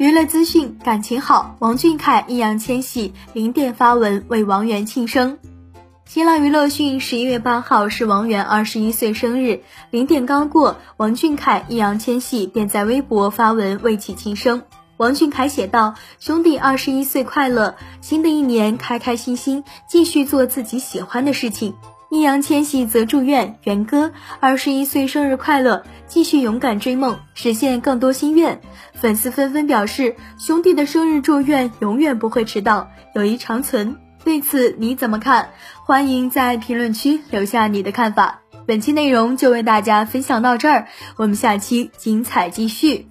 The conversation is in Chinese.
娱乐资讯，感情好，王俊凯、易烊千玺零点发文为王源庆生。新浪娱乐讯，十一月八号是王源二十一岁生日，零点刚过，王俊凯、易烊千玺便在微博发文为其庆生。王俊凯写道：“兄弟二十一岁快乐，新的一年开开心心，继续做自己喜欢的事情。”易烊千玺则祝愿元哥二十一岁生日快乐，继续勇敢追梦，实现更多心愿。粉丝纷纷表示，兄弟的生日祝愿永远不会迟到，友谊长存。对此你怎么看？欢迎在评论区留下你的看法。本期内容就为大家分享到这儿，我们下期精彩继续。